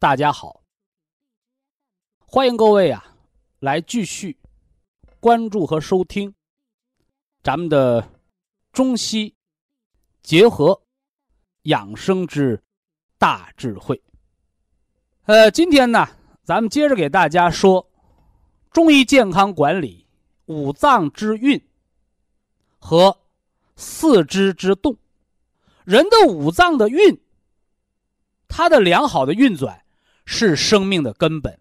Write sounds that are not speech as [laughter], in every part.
大家好，欢迎各位啊，来继续关注和收听咱们的中西结合养生之大智慧。呃，今天呢，咱们接着给大家说中医健康管理五脏之运和四肢之动。人的五脏的运，它的良好的运转。是生命的根本，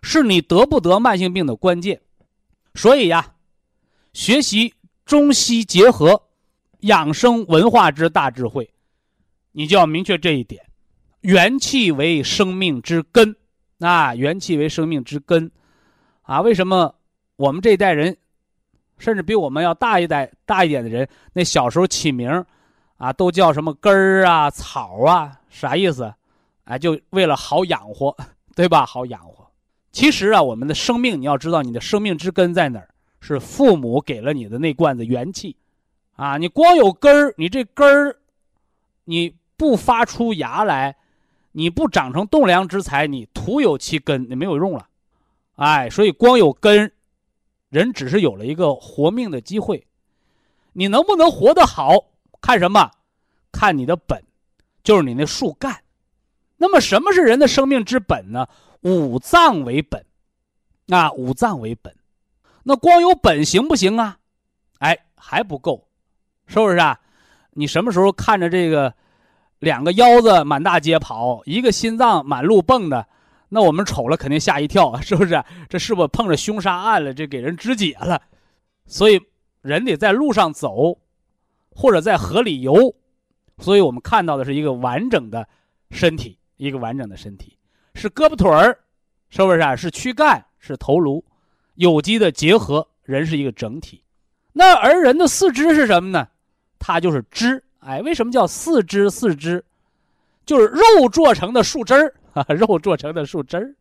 是你得不得慢性病的关键。所以呀，学习中西结合养生文化之大智慧，你就要明确这一点：元气为生命之根啊！元气为生命之根啊！为什么我们这一代人，甚至比我们要大一代大一点的人，那小时候起名啊，都叫什么根儿啊、草啊？啥意思？哎，就为了好养活，对吧？好养活。其实啊，我们的生命，你要知道，你的生命之根在哪儿？是父母给了你的那罐子元气，啊，你光有根儿，你这根儿，你不发出芽来，你不长成栋梁之材，你徒有其根，你没有用了。哎，所以光有根，人只是有了一个活命的机会。你能不能活得好，看什么？看你的本，就是你那树干。那么，什么是人的生命之本呢？五脏为本，啊，五脏为本。那光有本行不行啊？哎，还不够，是不是啊？你什么时候看着这个两个腰子满大街跑，一个心脏满路蹦的，那我们瞅了肯定吓一跳，是不是？这是不是碰着凶杀案了？这给人肢解了。所以，人得在路上走，或者在河里游。所以我们看到的是一个完整的身体。一个完整的身体，是胳膊腿儿，是不是啊？是躯干，是头颅，有机的结合，人是一个整体。那而人的四肢是什么呢？它就是肢。哎，为什么叫四肢？四肢就是肉做成的树枝儿 [laughs] 啊，肉做成的树枝儿。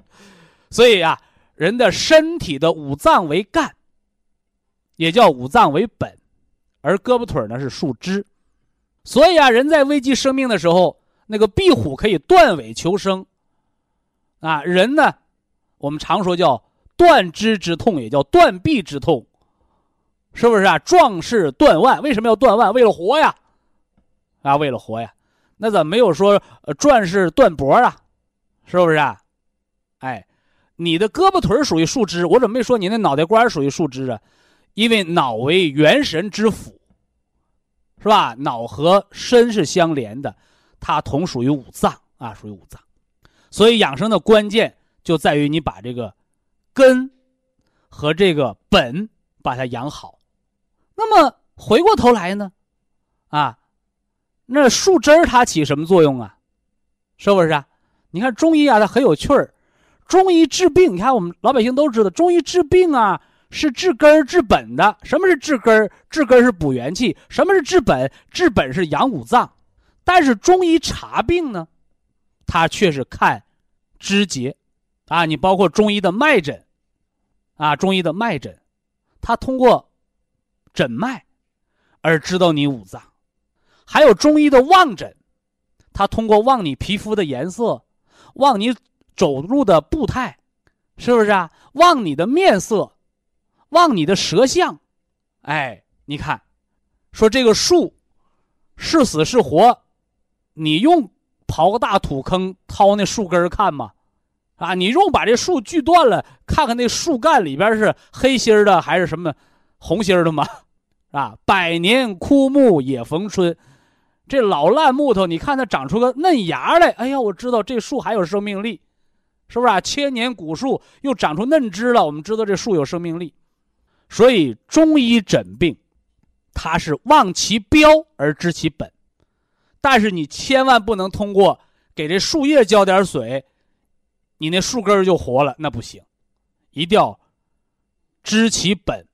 所以啊，人的身体的五脏为干，也叫五脏为本，而胳膊腿呢是树枝。所以啊，人在危及生命的时候。那个壁虎可以断尾求生，啊，人呢，我们常说叫断肢之痛，也叫断臂之痛，是不是啊？壮士断腕，为什么要断腕？为了活呀，啊，为了活呀。那怎么没有说呃壮士断脖啊？是不是啊？哎，你的胳膊腿属于树枝，我怎么没说你那脑袋瓜属于树枝啊？因为脑为元神之府，是吧？脑和身是相连的。它同属于五脏啊，属于五脏，所以养生的关键就在于你把这个根和这个本把它养好。那么回过头来呢，啊，那树枝儿它起什么作用啊？是不是啊？你看中医啊，它很有趣儿。中医治病，你看我们老百姓都知道，中医治病啊是治根治本的。什么是治根？治根是补元气。什么是治本？治本是养五脏。但是中医查病呢，他却是看肢节，啊，你包括中医的脉诊，啊，中医的脉诊，他通过诊脉而知道你五脏；还有中医的望诊，他通过望你皮肤的颜色，望你走路的步态，是不是啊？望你的面色，望你的舌象，哎，你看，说这个树是死是活。你用刨个大土坑掏那树根看吗？啊，你用把这树锯断了，看看那树干里边是黑心的还是什么红心的吗？啊，百年枯木也逢春，这老烂木头，你看它长出个嫩芽来，哎呀，我知道这树还有生命力，是不是啊？千年古树又长出嫩枝了，我们知道这树有生命力。所以中医诊病，它是望其标而知其本，但是你千万不能通过给这树叶浇点水，你那树根就活了，那不行，一定要知其本，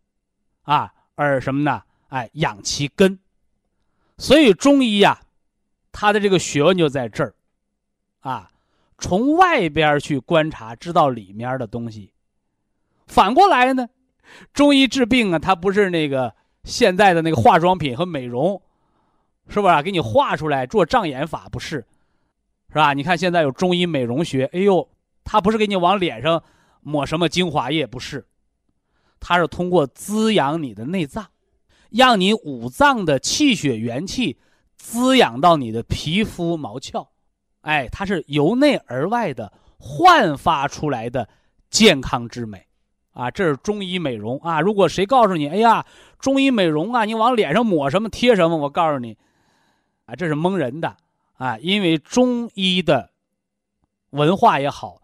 啊。而什么呢？哎，养其根。所以中医呀，它的这个学问就在这儿，啊，从外边去观察，知道里面的东西。反过来呢，中医治病啊，它不是那个现在的那个化妆品和美容，是不是啊？给你画出来做障眼法不是，是吧？你看现在有中医美容学，哎呦，它不是给你往脸上抹什么精华液，不是。它是通过滋养你的内脏，让你五脏的气血元气滋养到你的皮肤毛窍，哎，它是由内而外的焕发出来的健康之美，啊，这是中医美容啊。如果谁告诉你，哎呀，中医美容啊，你往脸上抹什么贴什么，我告诉你，啊，这是蒙人的啊，因为中医的文化也好，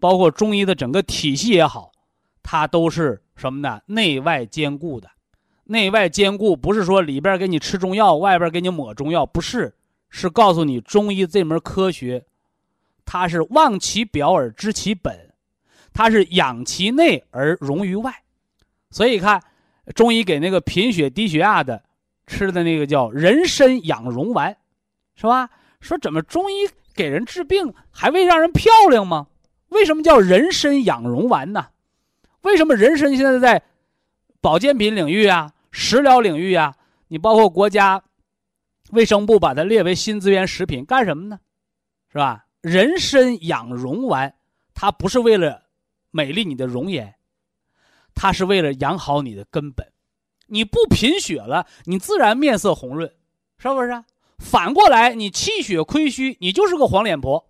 包括中医的整个体系也好，它都是。什么呢？内外兼顾的，内外兼顾不是说里边给你吃中药，外边给你抹中药，不是，是告诉你中医这门科学，它是望其表而知其本，它是养其内而容于外，所以看中医给那个贫血低血压的吃的那个叫人参养荣丸，是吧？说怎么中医给人治病还为让人漂亮吗？为什么叫人参养荣丸呢？为什么人参现在在保健品领域啊、食疗领域啊，你包括国家卫生部把它列为新资源食品，干什么呢？是吧？人参养容丸，它不是为了美丽你的容颜，它是为了养好你的根本。你不贫血了，你自然面色红润，是不是？反过来，你气血亏虚，你就是个黄脸婆，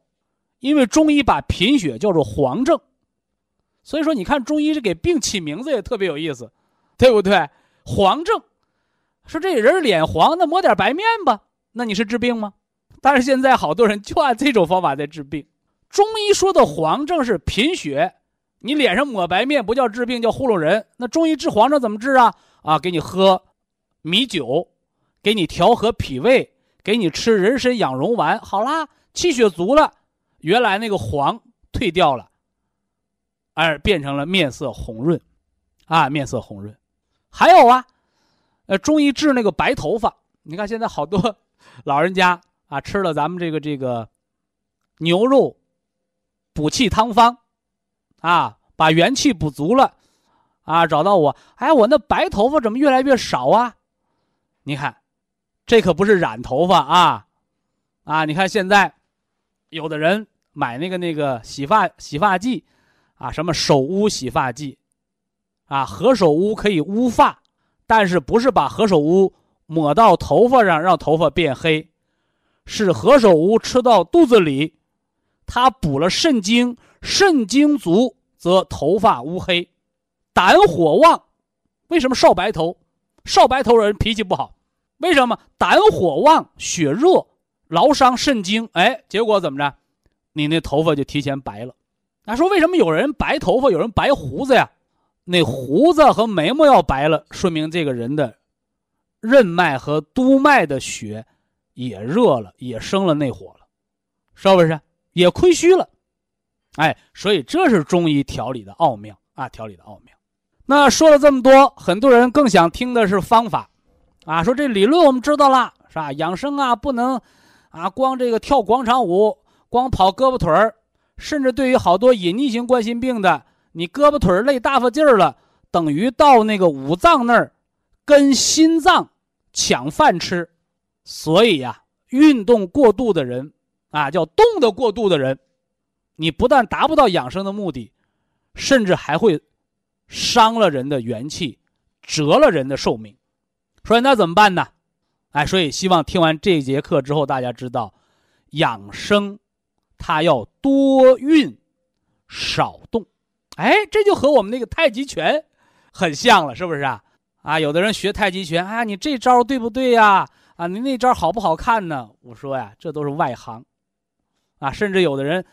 因为中医把贫血叫做黄症。所以说，你看中医是给病起名字也特别有意思，对不对？黄症，说这人脸黄，那抹点白面吧，那你是治病吗？但是现在好多人就按这种方法在治病。中医说的黄症是贫血，你脸上抹白面不叫治病，叫糊弄人。那中医治黄症怎么治啊？啊，给你喝米酒，给你调和脾胃，给你吃人参养荣丸，好啦，气血足了，原来那个黄退掉了。而变成了面色红润，啊，面色红润。还有啊，呃，中医治那个白头发。你看现在好多 [laughs] 老人家啊，吃了咱们这个这个牛肉补气汤方，啊，把元气补足了，啊，找到我，哎，我那白头发怎么越来越少啊？你看，这可不是染头发啊，啊，你看现在有的人买那个那个洗发洗发剂。啊，什么手污洗发剂，啊，何首乌可以乌发，但是不是把何首乌抹到头发上让头发变黑，是何首乌吃到肚子里，它补了肾精，肾精足则头发乌黑，胆火旺，为什么少白头？少白头人脾气不好，为什么？胆火旺，血热，劳伤肾精，哎，结果怎么着？你那头发就提前白了。他说：“为什么有人白头发，有人白胡子呀？那胡子和眉毛要白了，说明这个人的任脉和督脉的血也热了，也生了内火了，是不是？也亏虚了。哎，所以这是中医调理的奥妙啊，调理的奥妙。那说了这么多，很多人更想听的是方法啊。说这理论我们知道了，是吧？养生啊，不能啊，光这个跳广场舞，光跑胳膊腿儿。”甚至对于好多隐匿性冠心病的，你胳膊腿儿累大发劲儿了，等于到那个五脏那儿，跟心脏抢饭吃。所以呀，运动过度的人，啊，叫动的过度的人，你不但达不到养生的目的，甚至还会伤了人的元气，折了人的寿命。所以那怎么办呢？哎，所以希望听完这节课之后，大家知道养生。它要多运，少动。哎，这就和我们那个太极拳很像了，是不是啊？啊，有的人学太极拳啊，你这招对不对呀？啊，你那招好不好看呢？我说呀，这都是外行。啊，甚至有的人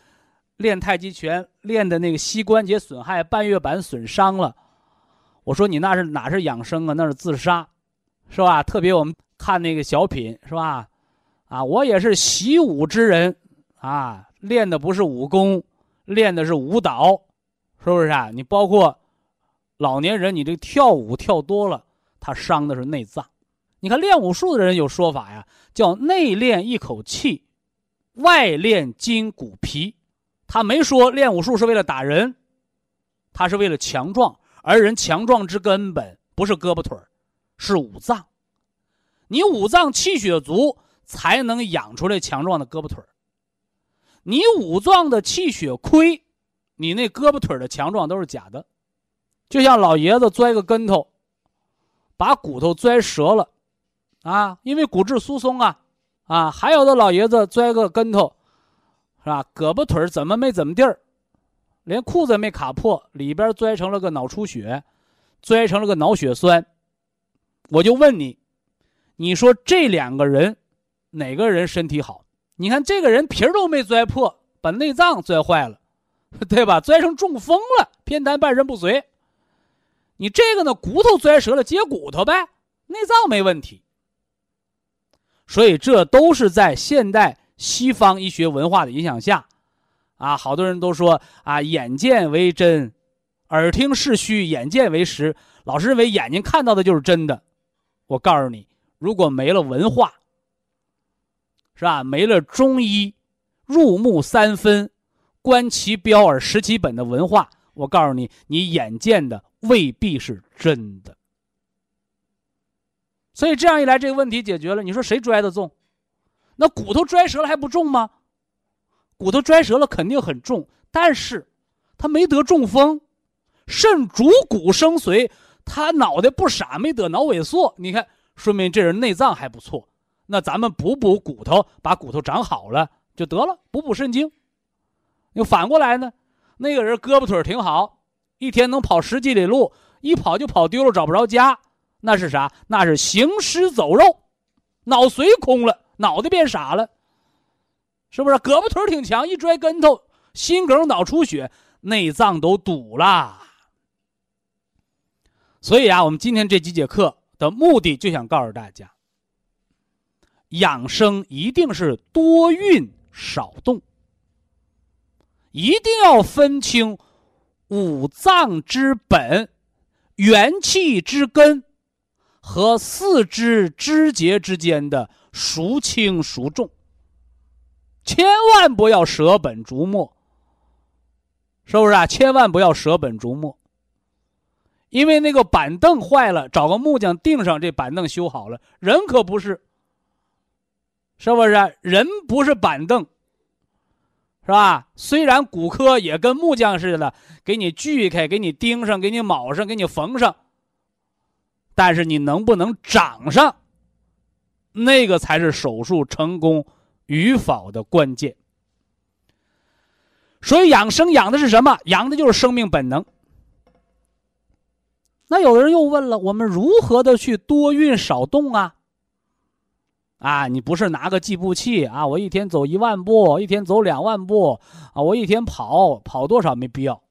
练太极拳练的那个膝关节损害、半月板损伤了，我说你那是哪是养生啊？那是自杀，是吧？特别我们看那个小品，是吧？啊，我也是习武之人，啊，练的不是武功，练的是舞蹈，是不是啊？你包括老年人，你这跳舞跳多了，他伤的是内脏。你看练武术的人有说法呀，叫内练一口气，外练筋骨皮。他没说练武术是为了打人，他是为了强壮。而人强壮之根本不是胳膊腿是五脏。你五脏气血足。才能养出来强壮的胳膊腿你五脏的气血亏，你那胳膊腿的强壮都是假的。就像老爷子摔个跟头，把骨头摔折了，啊，因为骨质疏松啊，啊，还有的老爷子摔个跟头，是吧？胳膊腿怎么没怎么地儿，连裤子没卡破，里边摔成了个脑出血，摔成了个脑血栓。我就问你，你说这两个人？哪个人身体好？你看这个人皮儿都没摔破，把内脏摔坏了，[laughs] 对吧？摔成中风了，偏瘫半身不遂。你这个呢，骨头摔折了，接骨头呗，内脏没问题。所以这都是在现代西方医学文化的影响下，啊，好多人都说啊，眼见为真，耳听是虚，眼见为实。老师认为眼睛看到的就是真的。我告诉你，如果没了文化。是吧？没了中医入木三分、观其标而识其本的文化，我告诉你，你眼见的未必是真的。所以这样一来，这个问题解决了。你说谁摔得重？那骨头摔折了还不重吗？骨头摔折了肯定很重，但是他没得中风，肾主骨生髓，他脑袋不傻，没得脑萎缩。你看，说明这人内脏还不错。那咱们补补骨头，把骨头长好了就得了，补补肾精。又反过来呢，那个人胳膊腿挺好，一天能跑十几里路，一跑就跑丢了，找不着家，那是啥？那是行尸走肉，脑髓空了，脑袋变傻了，是不是？胳膊腿挺强，一摔跟头，心梗、脑出血，内脏都堵了。所以啊，我们今天这几节课的目的，就想告诉大家。养生一定是多运少动，一定要分清五脏之本、元气之根和四肢肢节之间的孰轻孰重，千万不要舍本逐末，是不是啊？千万不要舍本逐末，因为那个板凳坏了，找个木匠钉上，这板凳修好了，人可不是。是不是人不是板凳，是吧？虽然骨科也跟木匠似的，给你锯开，给你钉上，给你铆上，给你缝上，但是你能不能长上，那个才是手术成功与否的关键。所以养生养的是什么？养的就是生命本能。那有的人又问了：我们如何的去多运少动啊？啊，你不是拿个计步器啊？我一天走一万步，一天走两万步，啊，我一天跑跑多少没必要。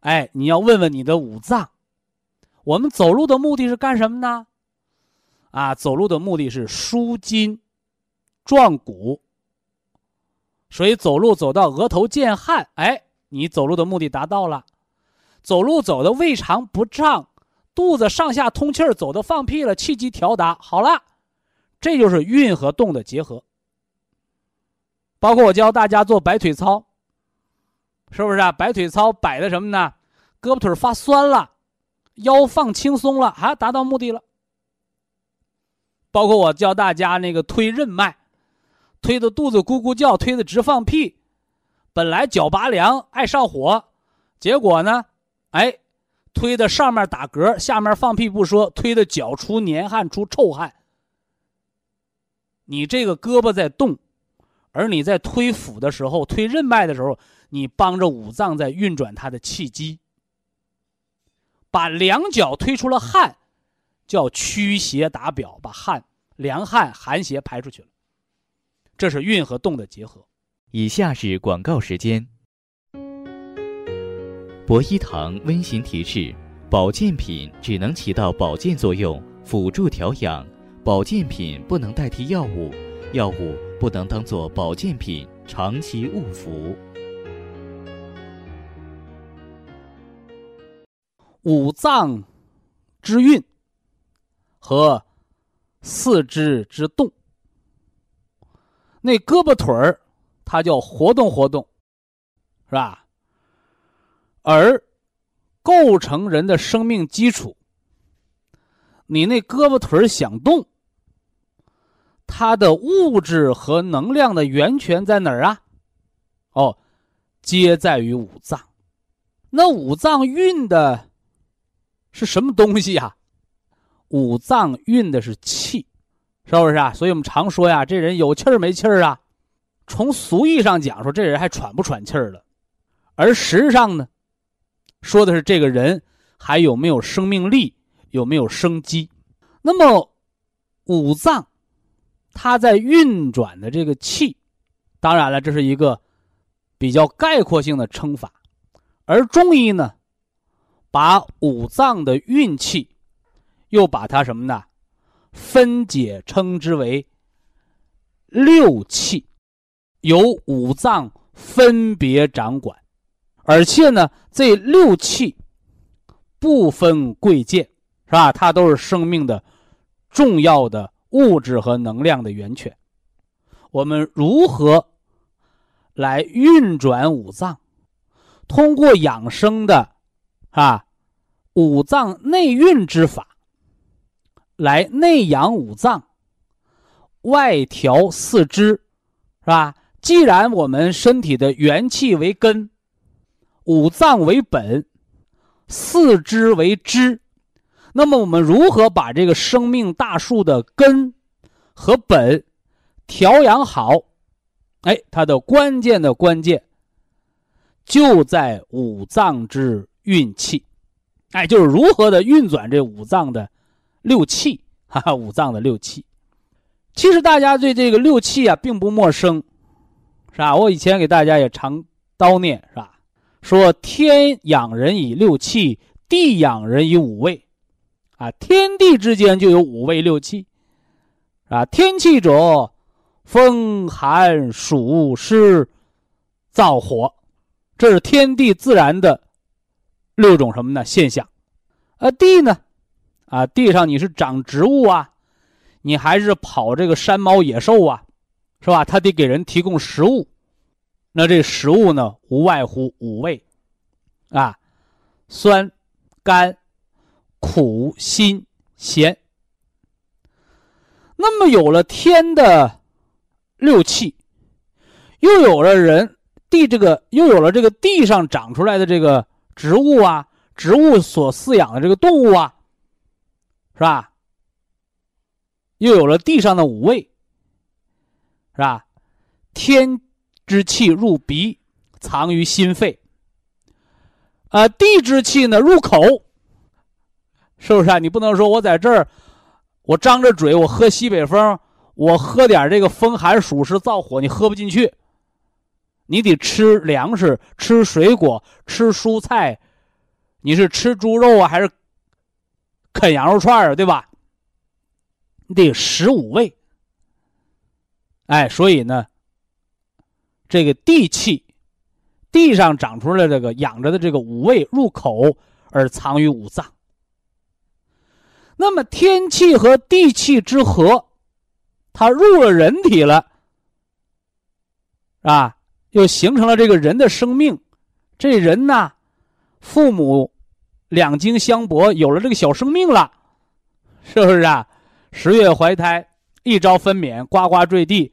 哎，你要问问你的五脏，我们走路的目的是干什么呢？啊，走路的目的是舒筋、壮骨。所以走路走到额头见汗，哎，你走路的目的达到了。走路走的胃肠不胀，肚子上下通气儿，走的放屁了，气机调达好了。这就是运和动的结合，包括我教大家做摆腿操，是不是啊？摆腿操摆的什么呢？胳膊腿发酸了，腰放轻松了，啊，达到目的了。包括我教大家那个推任脉，推的肚子咕咕叫，推的直放屁，本来脚拔凉爱上火，结果呢，哎，推的上面打嗝，下面放屁不说，推的脚出黏汗出臭汗。你这个胳膊在动，而你在推腹的时候、推任脉的时候，你帮着五脏在运转它的气机，把两脚推出了汗，叫驱邪打表，把汗、凉汗、寒邪排出去了。这是运和动的结合。以下是广告时间。博一堂温馨提示：保健品只能起到保健作用，辅助调养；保健品不能代替药物，药物不能当做保健品长期误服。五脏之运和四肢之动，那胳膊腿儿。它叫活动活动，是吧？而构成人的生命基础，你那胳膊腿儿想动，它的物质和能量的源泉在哪儿啊？哦，皆在于五脏。那五脏运的是什么东西呀？五脏运的是气，是不是啊？所以我们常说呀，这人有气儿没气儿啊？从俗义上讲，说这人还喘不喘气儿了，而实际上呢，说的是这个人还有没有生命力，有没有生机。那么五脏它在运转的这个气，当然了，这是一个比较概括性的称法，而中医呢，把五脏的运气又把它什么呢？分解称之为六气。由五脏分别掌管，而且呢，这六气不分贵贱，是吧？它都是生命的重要的物质和能量的源泉。我们如何来运转五脏？通过养生的啊五脏内运之法，来内养五脏，外调四肢，是吧？既然我们身体的元气为根，五脏为本，四肢为枝，那么我们如何把这个生命大树的根和本调养好？哎，它的关键的关键就在五脏之运气，哎，就是如何的运转这五脏的六气，[laughs] 哈哈，五脏的六气。其实大家对这个六气啊并不陌生。是吧？我以前给大家也常叨念，是吧？说天养人以六气，地养人以五味，啊，天地之间就有五味六气，啊，天气者，风寒暑湿燥火，这是天地自然的六种什么呢现象？啊，地呢？啊，地上你是长植物啊，你还是跑这个山猫野兽啊？是吧？它得给人提供食物，那这食物呢，无外乎五味，啊，酸、甘、苦、辛、咸。那么有了天的六气，又有了人地这个，又有了这个地上长出来的这个植物啊，植物所饲养的这个动物啊，是吧？又有了地上的五味。是吧？天之气入鼻，藏于心肺。啊，地之气呢入口，是不是啊？你不能说我在这儿，我张着嘴，我喝西北风，我喝点这个风寒暑湿燥火，你喝不进去。你得吃粮食，吃水果，吃蔬菜。你是吃猪肉啊，还是啃羊肉串啊？对吧？你得十五味。哎，所以呢，这个地气，地上长出来这个养着的这个五味入口而藏于五脏。那么天气和地气之和，它入了人体了，啊，又形成了这个人的生命。这人呢，父母两经相搏，有了这个小生命了，是不是啊？十月怀胎。一朝分娩，呱呱坠地，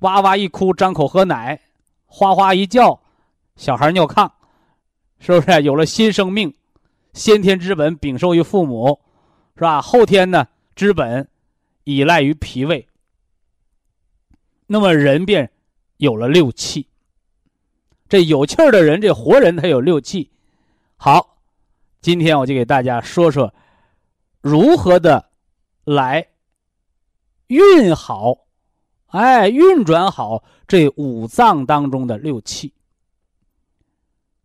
哇哇一哭，张口喝奶，哗哗一叫，小孩尿炕，是不是有了新生命？先天之本禀受于父母，是吧？后天呢，之本依赖于脾胃。那么人便有了六气。这有气儿的人，这活人他有六气。好，今天我就给大家说说如何的来运好，哎，运转好这五脏当中的六气，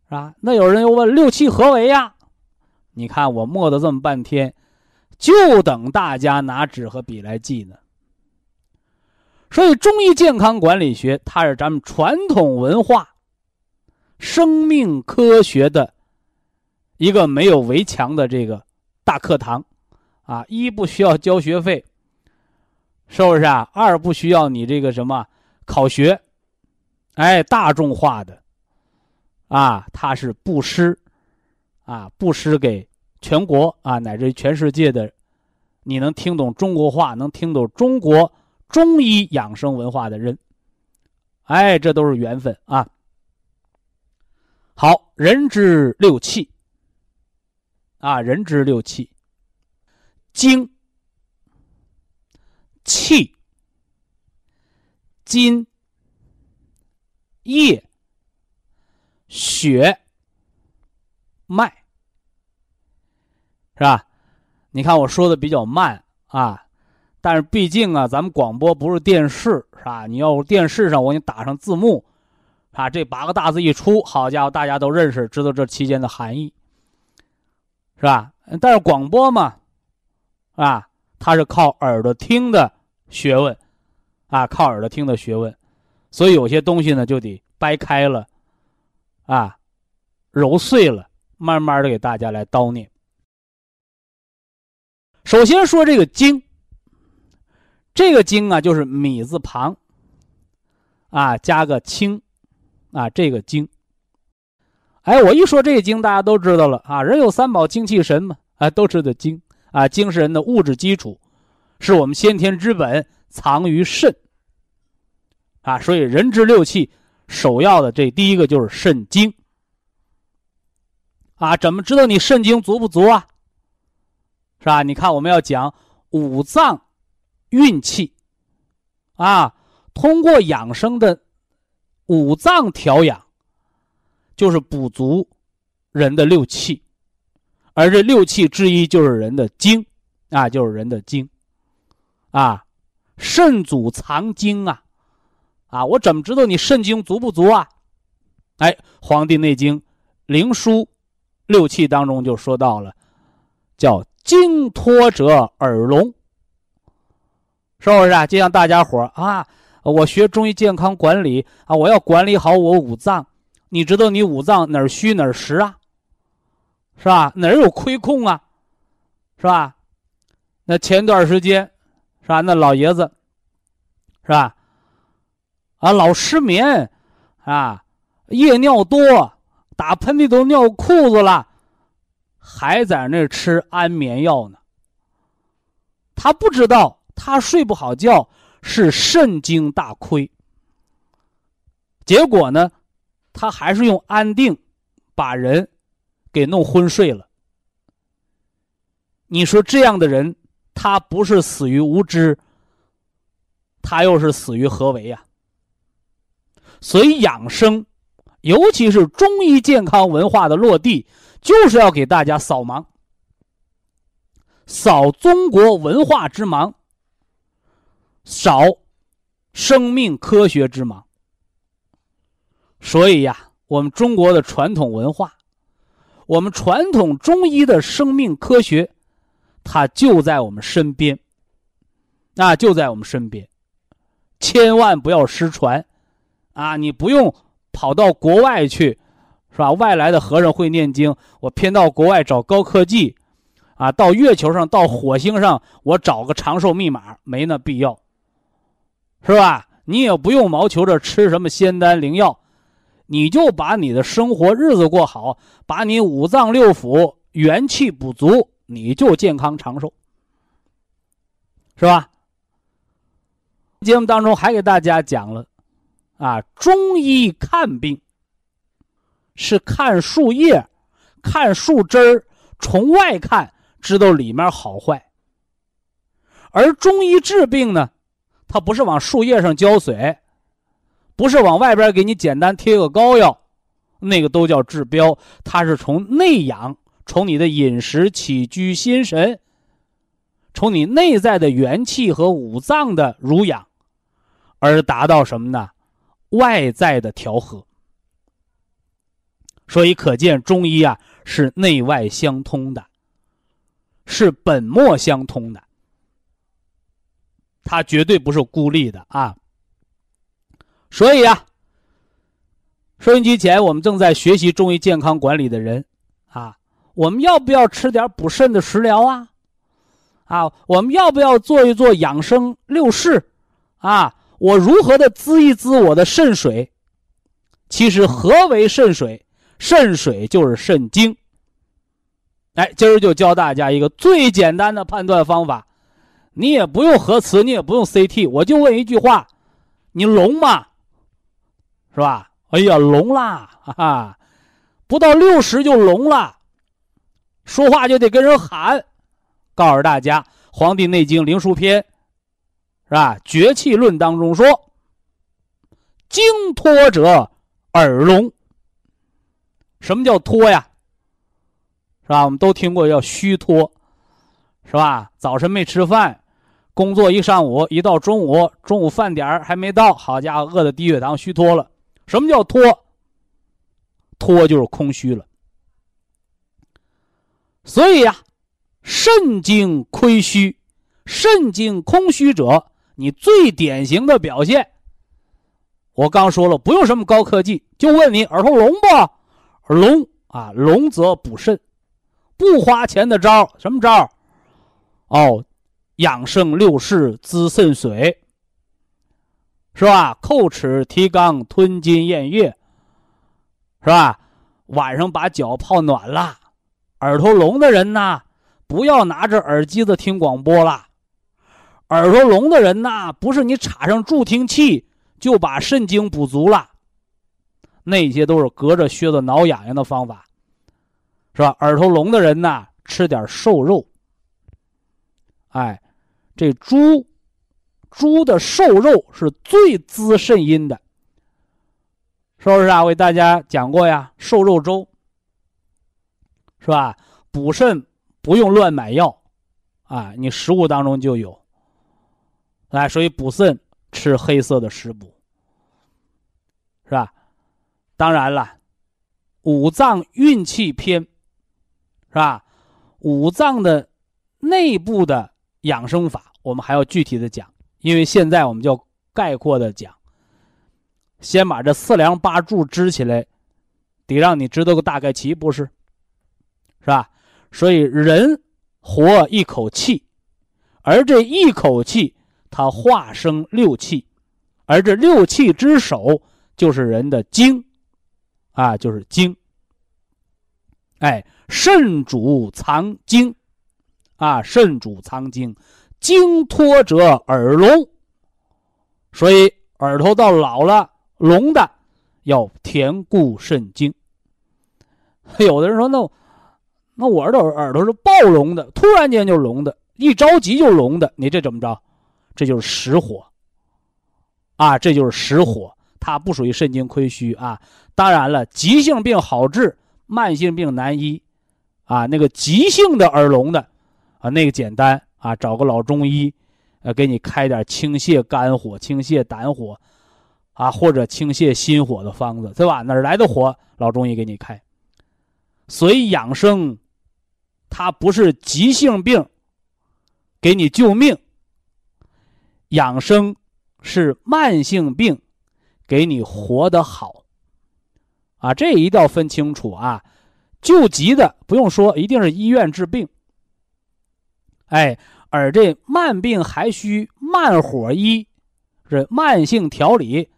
是吧？那有人又问六气何为呀？你看我磨的这么半天，就等大家拿纸和笔来记呢。所以中医健康管理学，它是咱们传统文化。生命科学的一个没有围墙的这个大课堂，啊，一不需要交学费，是不是啊？二不需要你这个什么考学，哎，大众化的，啊，它是布施，啊，布施给全国啊，乃至于全世界的，你能听懂中国话，能听懂中国中医养生文化的人，哎，这都是缘分啊。好，人之六气，啊，人之六气，精、气、筋、液、血、脉，是吧？你看我说的比较慢啊，但是毕竟啊，咱们广播不是电视，是吧？你要电视上，我给你打上字幕。啊，这八个大字一出，好家伙，大家都认识，知道这期间的含义，是吧？但是广播嘛，啊，它是靠耳朵听的学问，啊，靠耳朵听的学问，所以有些东西呢就得掰开了，啊，揉碎了，慢慢的给大家来叨念。首先说这个经，这个经啊，就是米字旁，啊，加个清。啊，这个精，哎，我一说这个精，大家都知道了啊。人有三宝，精气神嘛，啊，都知道精啊。精是人的物质基础，是我们先天之本，藏于肾啊。所以人之六气，首要的这第一个就是肾精啊。怎么知道你肾精足不足啊？是吧？你看我们要讲五脏运气啊，通过养生的。五脏调养，就是补足人的六气，而这六气之一就是人的精，啊，就是人的精，啊，肾主藏精啊，啊，我怎么知道你肾精足不足啊？哎，《黄帝内经·灵枢·六气》当中就说到了，叫精脱者耳聋，是不是啊？就像大家伙啊。我学中医健康管理啊，我要管理好我五脏。你知道你五脏哪虚哪实啊？是吧？哪有亏空啊？是吧？那前段时间，是吧？那老爷子，是吧？啊，老失眠，啊，夜尿多，打喷嚏都尿裤子了，还在那吃安眠药呢。他不知道，他睡不好觉。是肾精大亏，结果呢，他还是用安定把人给弄昏睡了。你说这样的人，他不是死于无知，他又是死于何为呀？所以养生，尤其是中医健康文化的落地，就是要给大家扫盲，扫中国文化之盲。扫生命科学之盲，所以呀，我们中国的传统文化，我们传统中医的生命科学，它就在我们身边，啊，就在我们身边，千万不要失传，啊，你不用跑到国外去，是吧？外来的和尚会念经，我偏到国外找高科技，啊，到月球上、到火星上，我找个长寿密码，没那必要。是吧？你也不用毛求着吃什么仙丹灵药，你就把你的生活日子过好，把你五脏六腑元气补足，你就健康长寿，是吧？节目当中还给大家讲了，啊，中医看病是看树叶、看树枝儿，从外看知道里面好坏，而中医治病呢？它不是往树叶上浇水，不是往外边给你简单贴个膏药，那个都叫治标。它是从内养，从你的饮食起居心神，从你内在的元气和五脏的濡养，而达到什么呢？外在的调和。所以可见中医啊是内外相通的，是本末相通的，它绝对不是孤立的啊。所以啊，收音机前我们正在学习中医健康管理的人啊，我们要不要吃点补肾的食疗啊？啊，我们要不要做一做养生六式？啊，我如何的滋一滋我的肾水？其实何为肾水？肾水就是肾精。哎，今儿就教大家一个最简单的判断方法，你也不用核磁，你也不用 CT，我就问一句话：你聋吗？是吧？哎呀，聋啦！哈哈，不到六十就聋了，说话就得跟人喊。告诉大家，《黄帝内经·灵枢篇》是吧？《绝气论》当中说：“精脱者耳聋。”什么叫脱呀？是吧？我们都听过叫虚脱，是吧？早晨没吃饭，工作一上午，一到中午，中午饭点还没到，好家伙，饿的低血糖，虚脱了。什么叫脱？脱就是空虚了。所以呀，肾经亏虚、肾经空虚者，你最典型的表现，我刚说了，不用什么高科技，就问你耳朵聋不？聋啊，聋则补肾，不花钱的招什么招哦，养生六式滋肾水，是吧？叩齿提肛，吞津咽月，是吧？晚上把脚泡暖了。耳朵聋的人呐，不要拿着耳机子听广播了。耳朵聋的人呐，不是你插上助听器就把肾精补足了。那些都是隔着靴子挠痒痒的方法，是吧？耳朵聋的人呐，吃点瘦肉。哎，这猪，猪的瘦肉是最滋肾阴的，是不是啊？我给大家讲过呀，瘦肉粥，是吧？补肾不用乱买药，啊，你食物当中就有。哎，所以补肾吃黑色的食补，是吧？当然了，五脏运气篇，是吧？五脏的内部的养生法，我们还要具体的讲，因为现在我们就概括的讲。先把这四梁八柱支起来，得让你知道个大概齐，不是？是吧？所以人活一口气，而这一口气它化生六气，而这六气之首就是人的精。啊，就是精。哎，肾主藏精，啊，肾主藏精，精脱者耳聋。所以耳朵到老了聋的，要填固肾精。[laughs] 有的人说，那那我耳朵耳朵是暴聋的，突然间就聋的，一着急就聋的，你这怎么着？这就是实火。啊，这就是实火。它不属于肾精亏虚啊，当然了，急性病好治，慢性病难医，啊，那个急性的耳聋的，啊，那个简单啊，找个老中医，呃，给你开点清泻肝火、清泻胆火，啊，或者清泻心火的方子，对吧？哪来的火？老中医给你开。所以养生，它不是急性病，给你救命。养生是慢性病。给你活得好，啊，这一定要分清楚啊！救急的不用说，一定是医院治病。哎，而这慢病还需慢火医，是慢性调理。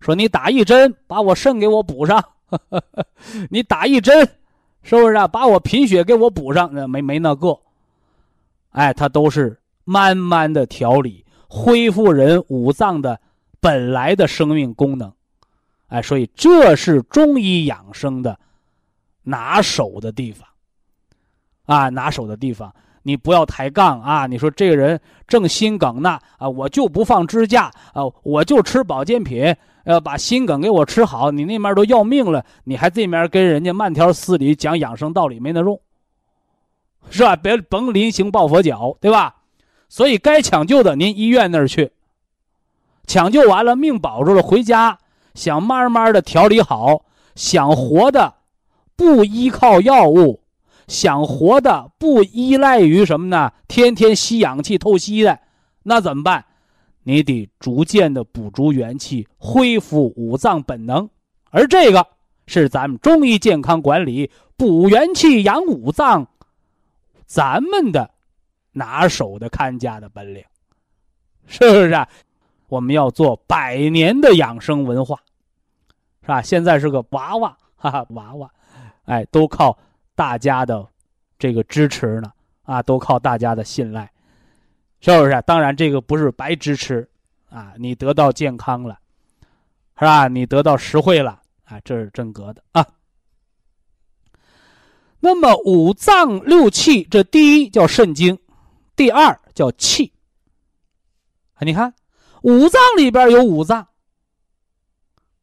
说你打一针，把我肾给我补上；[laughs] 你打一针，是不是啊？把我贫血给我补上？那没没那个。哎，它都是慢慢的调理，恢复人五脏的。本来的生命功能，哎，所以这是中医养生的拿手的地方，啊，拿手的地方，你不要抬杠啊！你说这个人正心梗呢，啊，我就不放支架啊，我就吃保健品，要把心梗给我吃好，你那面都要命了，你还这面跟人家慢条斯理讲养生道理没那用，是吧？别甭临行抱佛脚，对吧？所以该抢救的您医院那儿去，抢救完了命保住了，回家想慢慢的调理好，想活的不依靠药物，想活的不依赖于什么呢？天天吸氧气透析的，那怎么办？你得逐渐的补足元气，恢复五脏本能，而这个是咱们中医健康管理补元气、养五脏，咱们的拿手的看家的本领，是不是？啊？我们要做百年的养生文化，是吧？现在是个娃娃，哈哈，娃娃，哎，都靠大家的这个支持呢，啊，都靠大家的信赖。是不是？当然，这个不是白支持，啊，你得到健康了，是吧？你得到实惠了，啊，这是真格的啊。那么五脏六气，这第一叫肾经，第二叫气。啊，你看，五脏里边有五脏，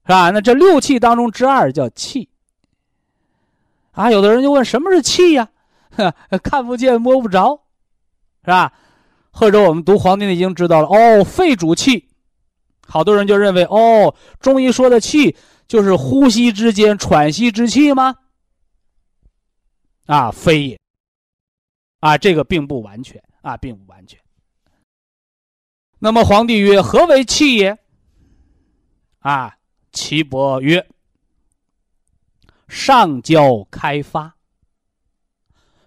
是吧？那这六气当中之二叫气。啊，有的人就问，什么是气呀？[laughs] 看不见摸不着，是吧？或者我们读《黄帝内经》知道了哦，肺主气，好多人就认为哦，中医说的气就是呼吸之间喘息之气吗？啊，非也。啊，这个并不完全啊，并不完全。那么皇帝曰：“何为气也？”啊，岐伯曰：“上焦开发，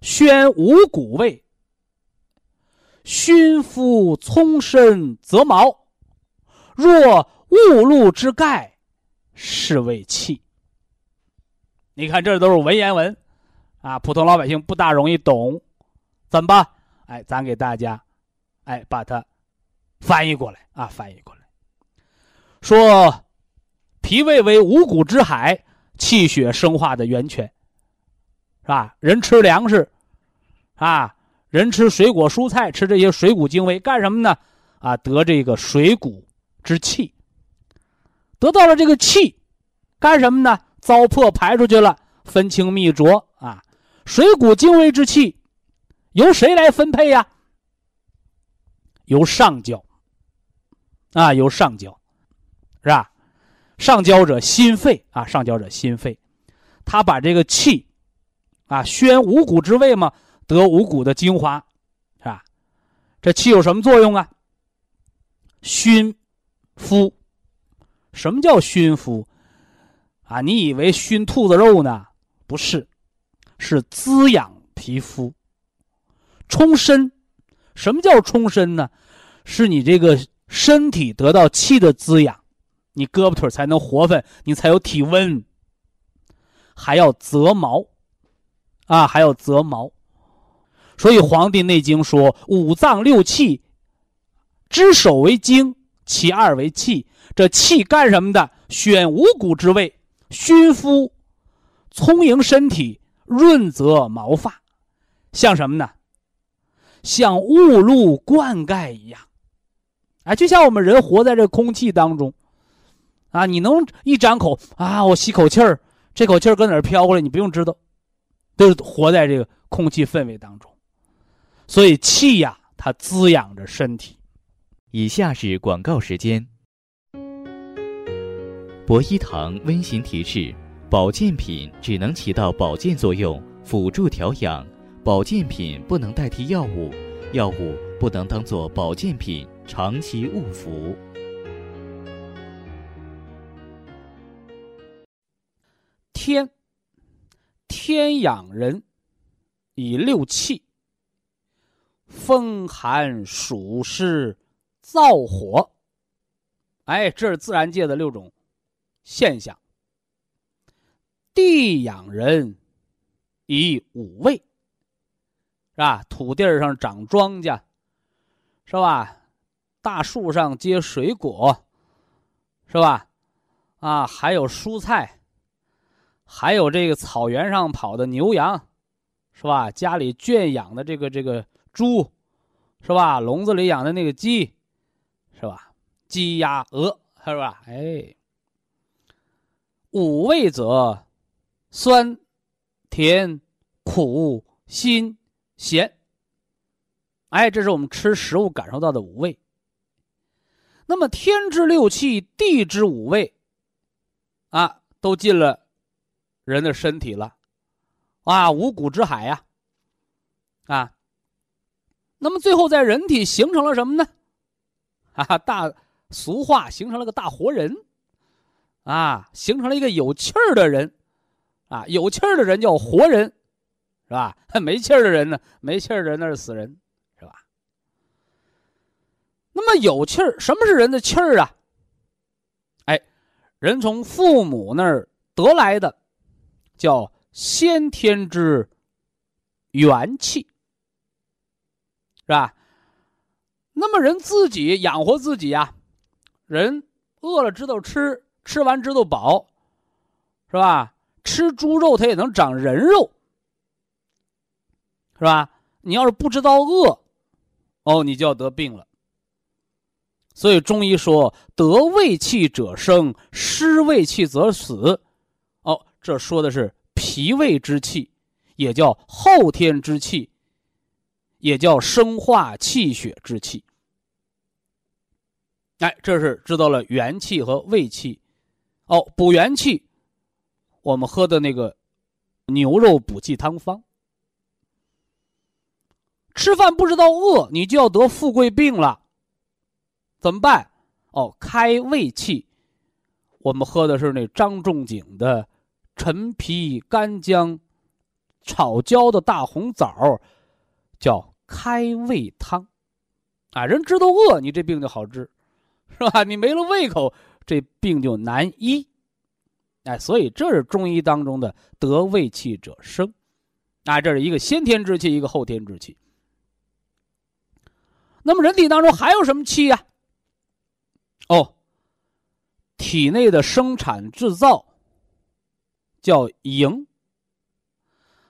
宣五谷味。”熏肤葱身则毛，若雾露之盖，是为气。你看，这都是文言文，啊，普通老百姓不大容易懂，怎么办？哎，咱给大家，哎，把它翻译过来啊，翻译过来。说，脾胃为五谷之海，气血生化的源泉，是吧？人吃粮食，啊。人吃水果蔬菜，吃这些水谷精微干什么呢？啊，得这个水谷之气。得到了这个气，干什么呢？糟粕排出去了，分清泌浊啊。水谷精微之气，由谁来分配呀？由上焦。啊，由上焦，是吧？上焦者心肺啊，上焦者心肺，他把这个气，啊，宣五谷之味嘛。得五谷的精华，是吧？这气有什么作用啊？熏肤。什么叫熏肤？啊，你以为熏兔子肉呢？不是，是滋养皮肤、充身。什么叫充身呢？是你这个身体得到气的滋养，你胳膊腿才能活泛，你才有体温。还要泽毛，啊，还要泽毛。所以《黄帝内经》说：“五脏六气，之首为精，其二为气。这气干什么的？选五谷之味，熏肤，充盈身体，润泽毛发，像什么呢？像雾露灌溉一样。哎，就像我们人活在这空气当中，啊，你能一张口啊，我吸口气儿，这口气儿搁哪儿飘过来？你不用知道，都是活在这个空气氛围当中。”所以气呀，它滋养着身体。以下是广告时间。博一堂温馨提示：保健品只能起到保健作用，辅助调养；保健品不能代替药物，药物不能当做保健品长期误服。天，天养人，以六气。风寒暑湿燥火，哎，这是自然界的六种现象。地养人以五味，是吧？土地上长庄稼，是吧？大树上结水果，是吧？啊，还有蔬菜，还有这个草原上跑的牛羊，是吧？家里圈养的这个这个。猪，是吧？笼子里养的那个鸡，是吧？鸡鸭鹅，是吧？哎，五味则酸、甜、苦、辛、咸。哎，这是我们吃食物感受到的五味。那么天之六气，地之五味，啊，都进了人的身体了，啊，五谷之海呀，啊。那么最后在人体形成了什么呢？[laughs] 啊，大俗话形成了个大活人，啊，形成了一个有气儿的人，啊，有气儿的人叫活人，是吧？[laughs] 没气儿的人呢？没气儿的人那是死人。是吧那么有气儿，什么是人的气儿啊？哎，人从父母那儿得来的，叫先天之元气，是吧？那么人自己养活自己呀，人饿了知道吃，吃完知道饱，是吧？吃猪肉它也能长人肉，是吧？你要是不知道饿，哦，你就要得病了。所以中医说得胃气者生，失胃气则死。这说的是脾胃之气，也叫后天之气，也叫生化气血之气。哎，这是知道了元气和胃气。哦，补元气，我们喝的那个牛肉补气汤方。吃饭不知道饿，你就要得富贵病了。怎么办？哦，开胃气。我们喝的是那张仲景的陈皮干姜炒焦的大红枣，叫开胃汤。啊，人知道饿，你这病就好治，是吧？你没了胃口，这病就难医。哎，所以这是中医当中的得胃气者生。啊，这是一个先天之气，一个后天之气。那么人体当中还有什么气呀？哦，体内的生产制造叫营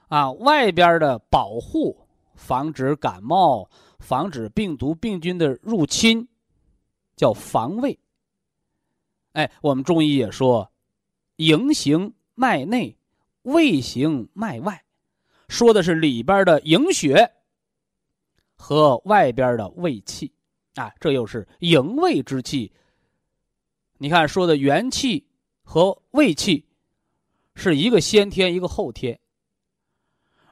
啊，外边的保护，防止感冒、防止病毒病菌的入侵，叫防卫。哎，我们中医也说，营行脉内，卫行脉外，说的是里边的营血和外边的卫气啊，这又是营卫之气。你看，说的元气和胃气是一个先天，一个后天，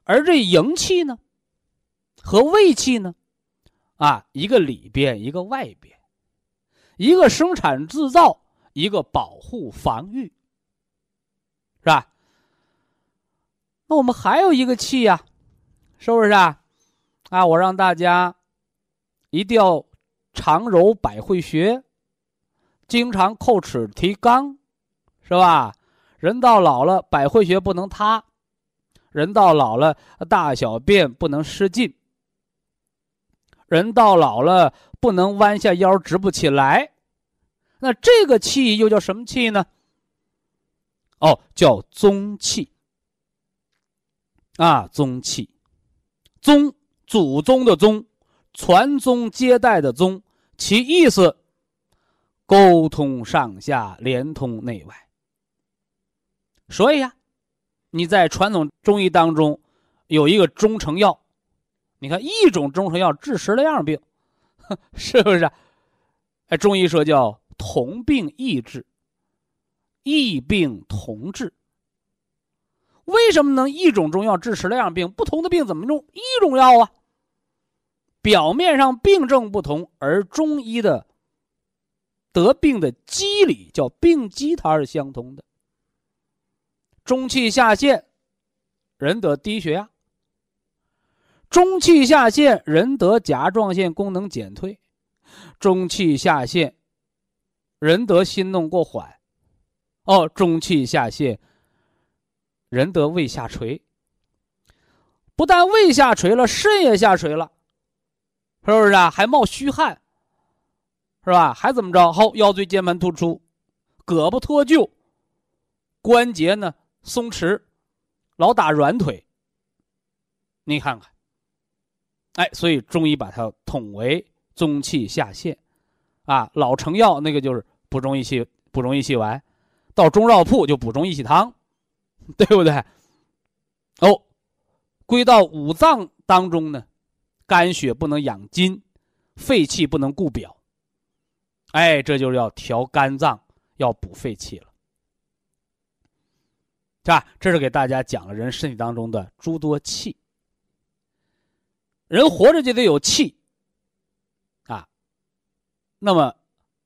而这营气呢，和胃气呢，啊，一个里边，一个外边，一个生产制造，一个保护防御，是吧？那我们还有一个气呀，是不是啊？啊，我让大家一定要常揉百会穴。经常叩齿提肛，是吧？人到老了，百会穴不能塌；人到老了，大小便不能失禁；人到老了，不能弯下腰直不起来。那这个气又叫什么气呢？哦，叫宗气。啊，宗气，宗祖宗的宗，传宗接代的宗，其意思。沟通上下，连通内外。所以呀，你在传统中医当中有一个中成药，你看一种中成药治十来样病，[laughs] 是不是？哎，中医说叫同病异治，异病同治。为什么能一种中药治十来样病？不同的病怎么用一种药啊？表面上病症不同，而中医的。得病的机理叫病机，它是相同的。中气下陷，人得低血压；中气下陷，人得甲状腺功能减退；中气下陷，人得心动过缓；哦，中气下陷，人得胃下垂。不但胃下垂了，肾也下垂了，是不是啊？还冒虚汗。是吧？还怎么着？好，腰椎间盘突出，胳膊脱臼，关节呢松弛，老打软腿。你看看，哎，所以中医把它统为中气下陷，啊，老成药那个就是补中益气，补中益气丸，到中药铺就补中益气汤，对不对？哦，归到五脏当中呢，肝血不能养筋，肺气不能固表。哎，这就是要调肝脏，要补肺气了，是吧？这是给大家讲了人身体当中的诸多气。人活着就得有气，啊，那么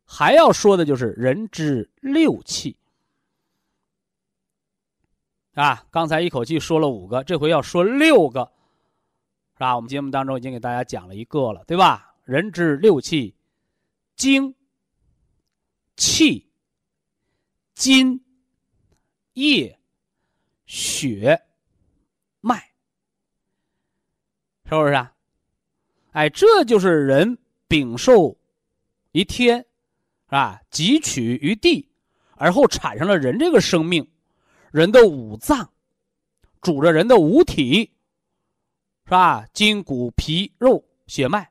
还要说的就是人之六气。啊，刚才一口气说了五个，这回要说六个，是吧？我们节目当中已经给大家讲了一个了，对吧？人之六气：精、气、筋、液、血、脉，是不是啊？哎，这就是人禀受于天，是吧？汲取于地，而后产生了人这个生命。人的五脏，主着人的五体，是吧？筋骨皮肉血脉，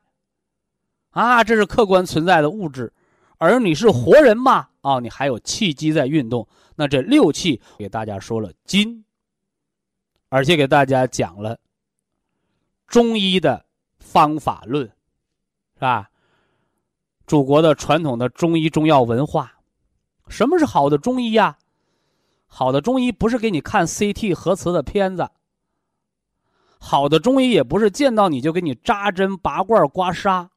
啊，这是客观存在的物质。而你是活人嘛？啊，你还有气机在运动。那这六气给大家说了筋，而且给大家讲了中医的方法论，是吧？祖国的传统的中医中药文化，什么是好的中医呀？好的中医不是给你看 CT 核磁的片子，好的中医也不是见到你就给你扎针拔罐刮痧。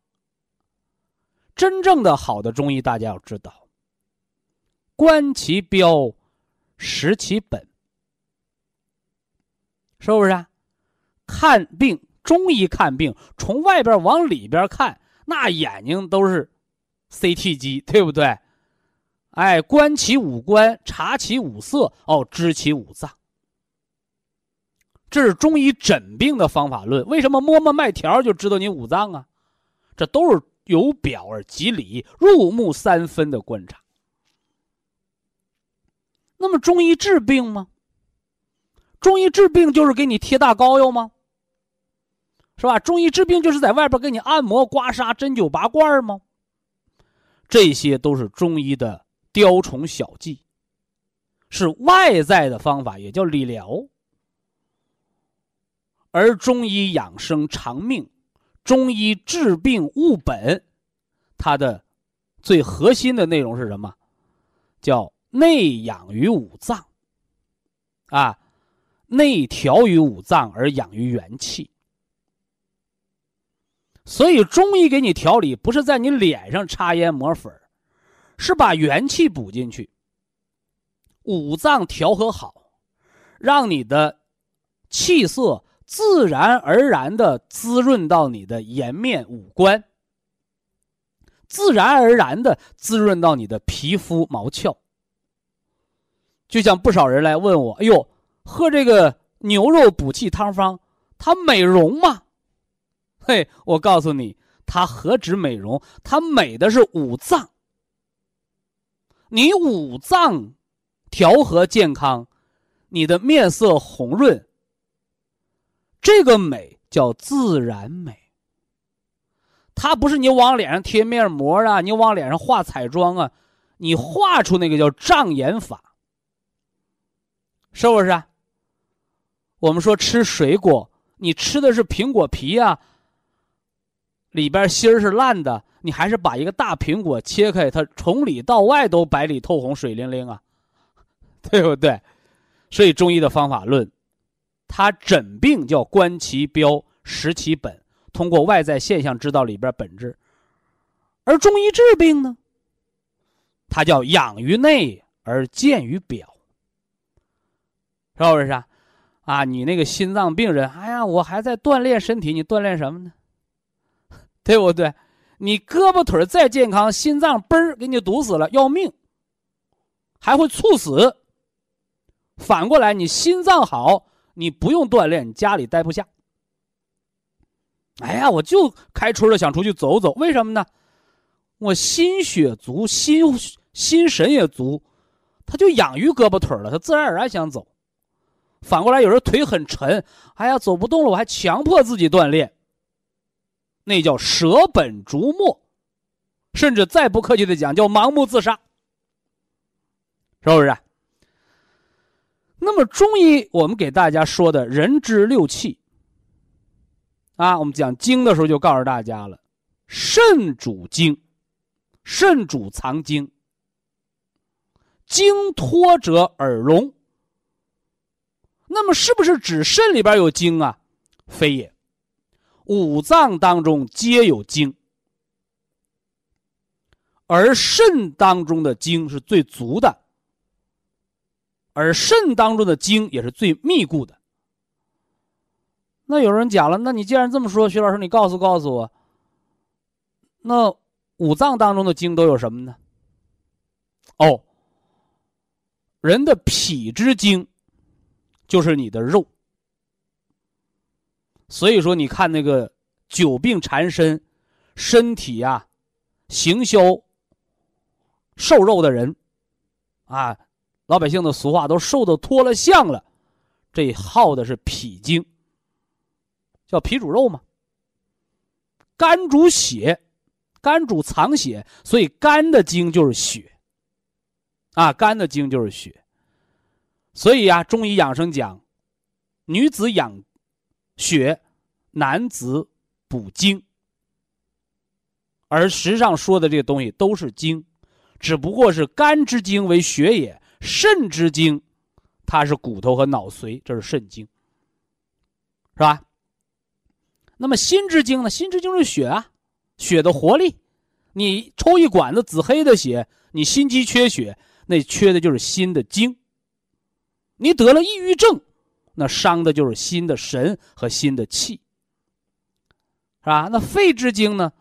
真正的好的中医，大家要知道，观其标，识其本，是不是啊？看病，中医看病，从外边往里边看，那眼睛都是 CT 机，对不对？哎，观其五官，察其五色，哦，知其五脏。这是中医诊病的方法论。为什么摸摸脉条就知道你五脏啊？这都是由表而及里，入木三分的观察。那么中医治病吗？中医治病就是给你贴大膏药吗？是吧？中医治病就是在外边给你按摩、刮痧、针灸、拔罐吗？这些都是中医的。雕虫小技，是外在的方法，也叫理疗。而中医养生长命，中医治病务本，它的最核心的内容是什么？叫内养于五脏，啊，内调于五脏而养于元气。所以中医给你调理，不是在你脸上擦烟抹粉是把元气补进去，五脏调和好，让你的气色自然而然的滋润到你的颜面五官，自然而然的滋润到你的皮肤毛窍。就像不少人来问我：“哎呦，喝这个牛肉补气汤方，它美容吗？”嘿，我告诉你，它何止美容，它美的是五脏。你五脏调和健康，你的面色红润，这个美叫自然美。它不是你往脸上贴面膜啊，你往脸上画彩妆啊，你画出那个叫障眼法，是不是啊？我们说吃水果，你吃的是苹果皮啊，里边芯儿是烂的。你还是把一个大苹果切开，它从里到外都白里透红、水灵灵啊，[laughs] 对不对？所以中医的方法论，它诊病叫观其标、识其本，通过外在现象知道里边本质；而中医治病呢，它叫养于内而见于表，是不是啊？啊，你那个心脏病人，哎呀，我还在锻炼身体，你锻炼什么呢？[laughs] 对不对？你胳膊腿再健康，心脏嘣儿给你堵死了，要命，还会猝死。反过来，你心脏好，你不用锻炼，你家里待不下。哎呀，我就开春了，想出去走走，为什么呢？我心血足，心心神也足，他就养于胳膊腿了，他自然而然想走。反过来，有人腿很沉，哎呀，走不动了，我还强迫自己锻炼。那叫舍本逐末，甚至再不客气的讲，叫盲目自杀，是不是？那么中医我们给大家说的人之六气，啊，我们讲精的时候就告诉大家了，肾主精，肾主藏精，精脱者耳聋。那么是不是指肾里边有精啊？非也，五脏当中皆有精，而肾当中的精是最足的。而肾当中的精也是最密固的。那有人讲了，那你既然这么说，徐老师，你告诉告诉我，那五脏当中的精都有什么呢？哦，人的脾之精就是你的肉。所以说，你看那个久病缠身、身体呀、行销瘦肉的人啊。老百姓的俗话都瘦的脱了相了，这耗的是脾经，叫脾主肉嘛。肝主血，肝主藏血，所以肝的精就是血。啊，肝的精就是血。所以呀，中医养生讲，女子养血，男子补精。而实际上说的这个东西都是精，只不过是肝之精为血也。肾之精，它是骨头和脑髓，这是肾精，是吧？那么心之精呢？心之精是血啊，血的活力。你抽一管子紫黑的血，你心肌缺血，那缺的就是心的精。你得了抑郁症，那伤的就是心的神和心的气，是吧？那肺之精呢？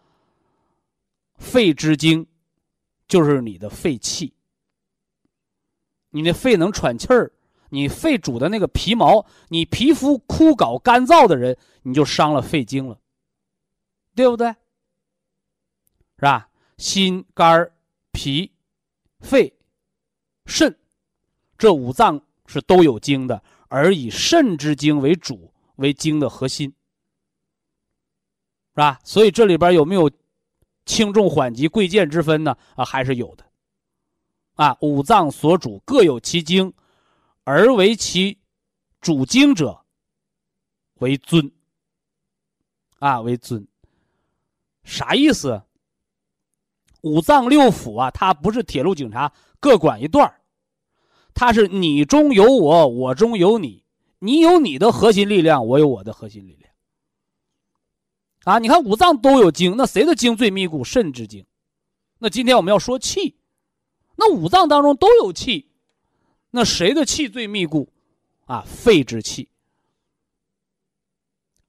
肺之精，就是你的肺气。你那肺能喘气儿，你肺主的那个皮毛，你皮肤枯槁干燥的人，你就伤了肺经了，对不对？是吧？心、肝、脾、肺、肾，这五脏是都有精的，而以肾之精为主，为精的核心，是吧？所以这里边有没有轻重缓急、贵贱之分呢？啊，还是有的。啊，五脏所主各有其精，而为其主精者为尊。啊，为尊，啥意思？五脏六腑啊，它不是铁路警察各管一段它是你中有我，我中有你，你有你的核心力量，我有我的核心力量。啊，你看五脏都有精，那谁的精最密固？肾之精。那今天我们要说气。那五脏当中都有气，那谁的气最密固？啊，肺之气。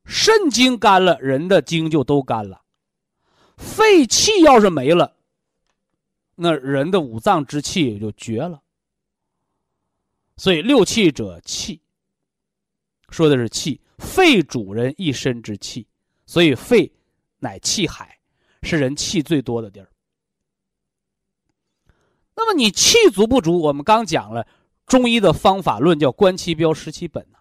肾精干了，人的精就都干了。肺气要是没了，那人的五脏之气也就绝了。所以六气者气，说的是气。肺主人一身之气，所以肺乃气海，是人气最多的地儿。那么你气足不足？我们刚讲了中医的方法论，叫观其标识其本呢。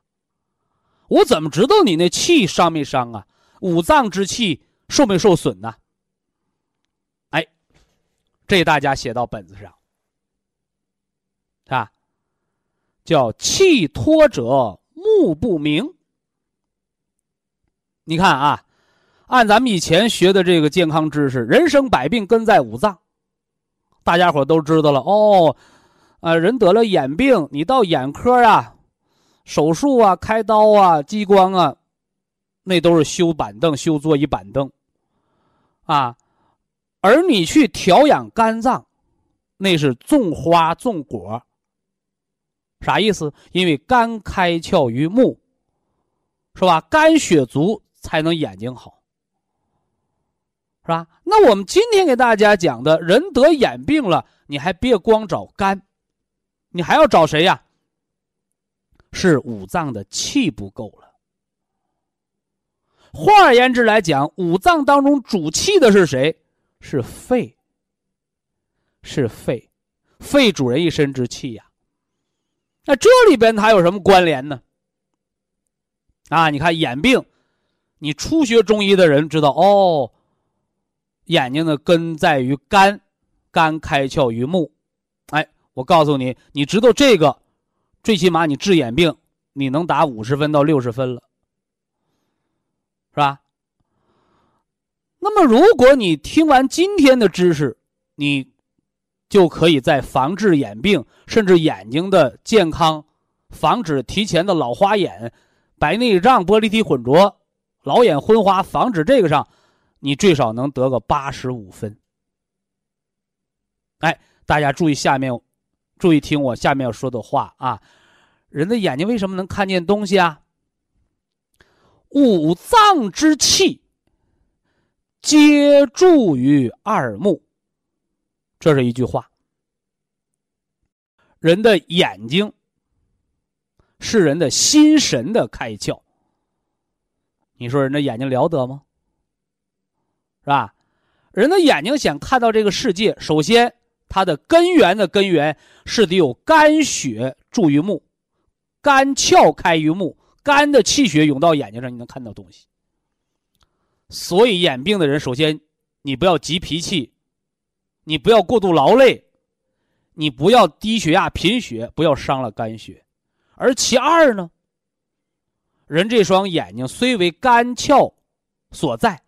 我怎么知道你那气伤没伤啊？五脏之气受没受损呢？哎，这大家写到本子上啊，叫气脱者目不明。你看啊，按咱们以前学的这个健康知识，人生百病根在五脏。大家伙都知道了哦，啊，人得了眼病，你到眼科啊，手术啊，开刀啊，激光啊，那都是修板凳、修座椅板凳，啊，而你去调养肝脏，那是种花种果。啥意思？因为肝开窍于目，是吧？肝血足才能眼睛好。是吧？那我们今天给大家讲的人得眼病了，你还别光找肝，你还要找谁呀？是五脏的气不够了。换而言之来讲，五脏当中主气的是谁？是肺。是肺，肺主人一身之气呀。那这里边它有什么关联呢？啊，你看眼病，你初学中医的人知道哦。眼睛的根在于肝，肝开窍于目。哎，我告诉你，你知道这个，最起码你治眼病，你能打五十分到六十分了，是吧？那么，如果你听完今天的知识，你就可以在防治眼病，甚至眼睛的健康，防止提前的老花眼、白内障、玻璃体混浊、老眼昏花，防止这个上，你最少能得个八十五分。哎，大家注意下面，注意听我下面要说的话啊！人的眼睛为什么能看见东西啊？五脏之气。皆注于二目，这是一句话。人的眼睛是人的心神的开窍。你说人的眼睛了得吗？是吧？人的眼睛想看到这个世界，首先它的根源的根源是得有肝血注于目，肝窍开于目，肝的气血涌到眼睛上，你能看到东西。所以眼病的人，首先，你不要急脾气，你不要过度劳累，你不要低血压贫血，不要伤了肝血。而其二呢，人这双眼睛虽为肝窍所在，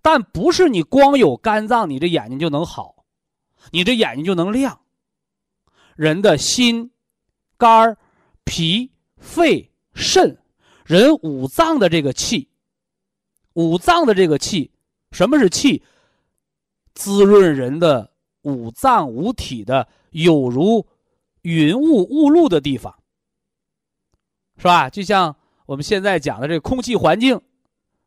但不是你光有肝脏，你这眼睛就能好，你这眼睛就能亮。人的心、肝、脾、肺、肾，人五脏的这个气。五脏的这个气，什么是气？滋润人的五脏五体的，有如云雾雾露的地方，是吧？就像我们现在讲的这个空气环境，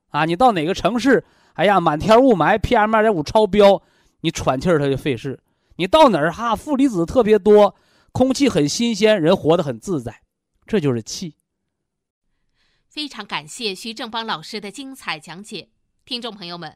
啊，你到哪个城市，哎呀，满天雾霾，PM 二点五超标，你喘气儿它就费事。你到哪儿哈，负离子特别多，空气很新鲜，人活得很自在，这就是气。非常感谢徐正邦老师的精彩讲解，听众朋友们，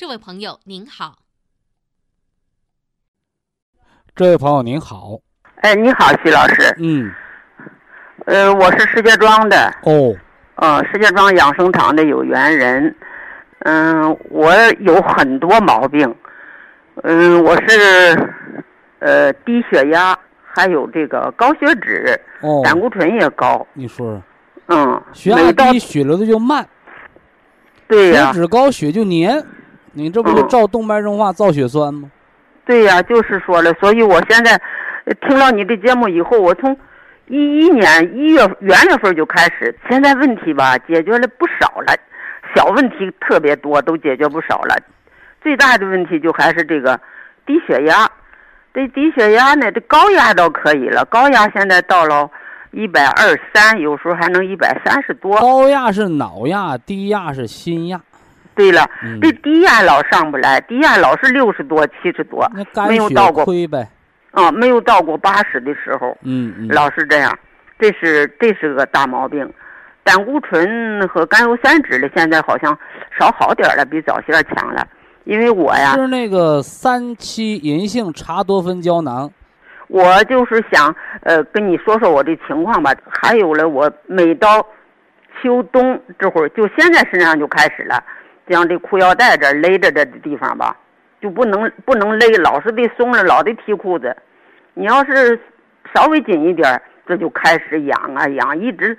这位朋友您好。这位朋友您好。哎，你好，徐老师。嗯。呃，我是石家庄的。哦。呃，石家庄养生堂的有缘人。嗯，我有很多毛病。嗯，我是呃低血压，还有这个高血脂，哦胆固醇也高。你说说。嗯，血压低，血流的就慢。对呀。血脂高，血就黏。你这不就照动脉硬化、造血栓吗？对呀，就是说了。所以我现在听了你的节目以后，我从一一年一月元月份就开始，现在问题吧解决了不少了，小问题特别多，都解决不少了。最大的问题就还是这个低血压。这低血压呢，这高压倒可以了，高压现在到了。一百二三，有时候还能一百三十多。高压是脑压，低压是心压。对了，这低压老上不来，低压老是六十多、七十多，没有到过。亏呗。啊，没有到过八十的时候。嗯嗯。老是这样，这是这是个大毛病。胆固醇和甘油三酯的现在好像少好点了，比早些强了。因为我呀。是那个三七银杏茶多酚胶囊。我就是想，呃，跟你说说我的情况吧。还有了，我每到秋冬这会儿，就现在身上就开始了，像这裤腰带这勒着这的地方吧，就不能不能勒，老是得松着，老得提裤子。你要是稍微紧一点，这就开始痒啊痒，一直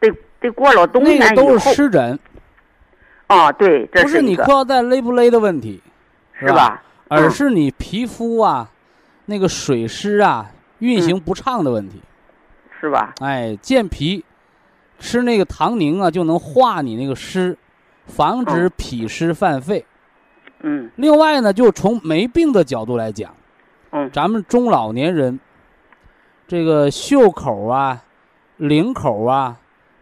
得得过了冬天以后。那都是湿疹。啊，对，这是不是你裤腰带勒不勒的问题，是吧？而是你皮肤啊。那个水湿啊，运行不畅的问题，是吧？哎，健脾，吃那个糖宁啊，就能化你那个湿，防止脾湿犯肺。嗯。另外呢，就从没病的角度来讲，嗯，咱们中老年人，这个袖口啊、领口啊、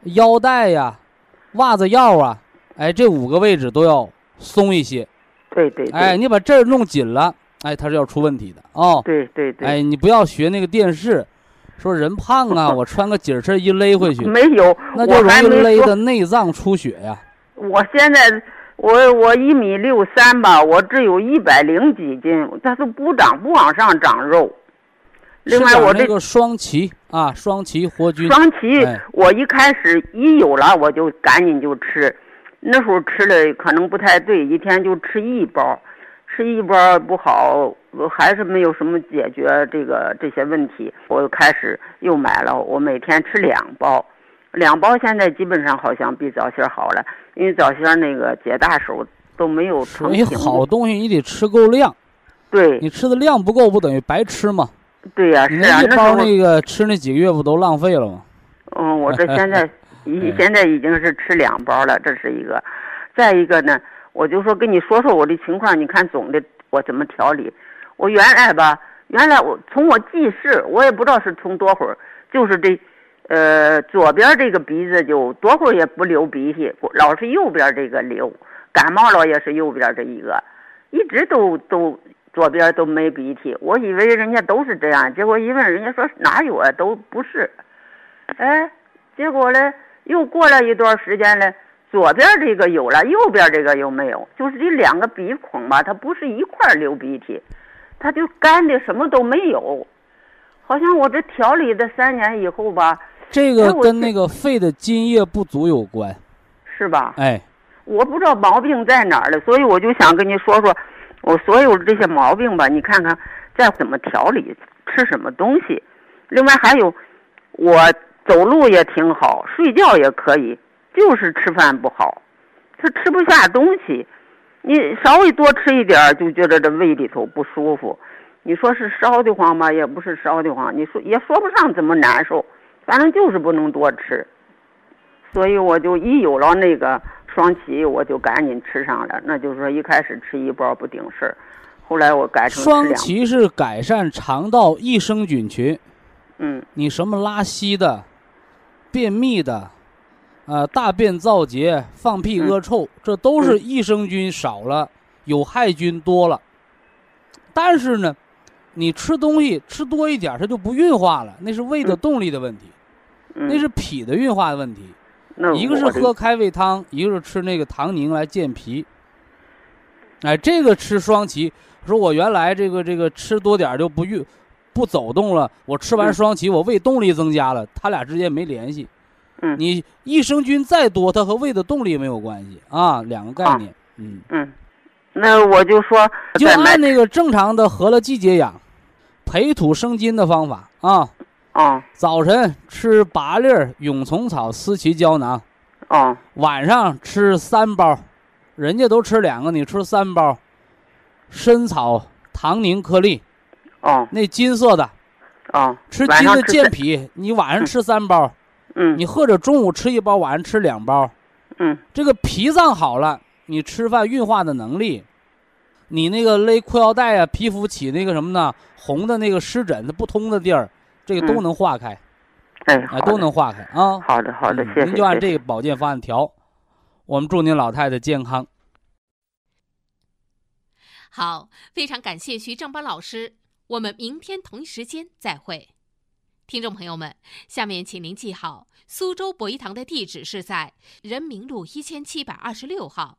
腰带呀、袜子腰啊，哎，这五个位置都要松一些。对对。哎，你把这儿弄紧了。哎，它是要出问题的哦。对对对。哎，你不要学那个电视，说人胖啊，[laughs] 我穿个紧身衣勒回去，没有，那就我容易勒的内脏出血呀。我现在我我一米六三吧，我只有一百零几斤，它都不长不往上长肉。另外我这个双歧啊，双歧活菌，双歧哎，我一开始一有了我就赶紧就吃，那时候吃的可能不太对，一天就吃一包，吃一包不好，我还是没有什么解决这个这些问题，我又开始又买了，我每天吃两包，两包现在基本上好像比早些好了，因为早先那个解大手都没有所以好东西你得吃够量，对你吃的量不够，不等于白吃吗？对呀、你是啊，那一包那个吃那几个月不都浪费了吗？嗯，我这现在 [laughs] 已哎现在已经是吃两包了，这是一个。再一个呢，我就说跟你说说我的情况，你看总的我怎么调理。我原来吧，原来我从我记事，我也不知道是从多会儿，就是这，呃，左边这个鼻子就多会儿也不流鼻涕，老是右边这个流。感冒了也是右边这一个，一直都都左边都没鼻涕。我以为人家都是这样，结果一问人家说哪有啊，都不是。哎，结果呢，又过了一段时间呢，左边这个有了，右边这个又没有，就是这两个鼻孔吧，它不是一块流鼻涕，它就干的什么都没有。好像我这调理的三年以后吧，这个跟那个肺的津液不足有关。是吧？哎，我不知道毛病在哪儿了，所以我就想跟你说说，我所有这些毛病吧，你看看再怎么调理，吃什么东西。另外还有，我走路也挺好，睡觉也可以，就是吃饭不好，他吃不下东西。你稍微多吃一点儿，就觉得这胃里头不舒服。你说是烧得慌吧，也不是烧得慌，你说也说不上怎么难受，反正就是不能多吃。所以我就一有了那个双歧，我就赶紧吃上了。那就是说一开始吃一包不顶事儿，后来我改双。歧是改善肠道益生菌群，嗯你什么拉稀的、便秘的、呃大便燥结、放屁嗯恶臭，这都是益生菌少了，有害菌多了。但是呢，你吃东西吃多一点儿，它就不运化了，那是胃的嗯动力的问题，嗯，那是脾的运化的问题。那一个是喝开胃汤，一个是吃那个糖宁来健脾。哎，这个吃双歧，说我原来这个这个吃多点儿就不运不走动了，我吃完嗯双歧，我胃动力增加了，它俩之间没联系。嗯你益生菌再多，它和胃的动力没有关系啊，两个概啊念。嗯，嗯，那我就说就按那个正常的合了季节养、培土生金的方法啊。啊。早晨吃八粒儿蛹虫草思琪胶囊，啊。晚上吃三包，人家都吃两个，你吃三包。参草糖宁颗粒，啊。那金色的，啊，吃金的健脾。你晚上吃三包，嗯。你或者中午吃一包，晚上吃两包。嗯。这个脾脏好了，你吃饭运化的能力，你那个勒裤腰带啊，皮肤起那个什么呢，红的那个湿疹它不通的地儿，这个都嗯能化开，哎，哎，都能化开啊。好的好的，嗯谢谢。您就按这个保健方案调，我们祝您老太太健康。好，非常感谢徐正邦老师，我们明天同一时间再会。听众朋友们，下面请您记好，苏州博一堂的地址是在人民路一千七百二十六号，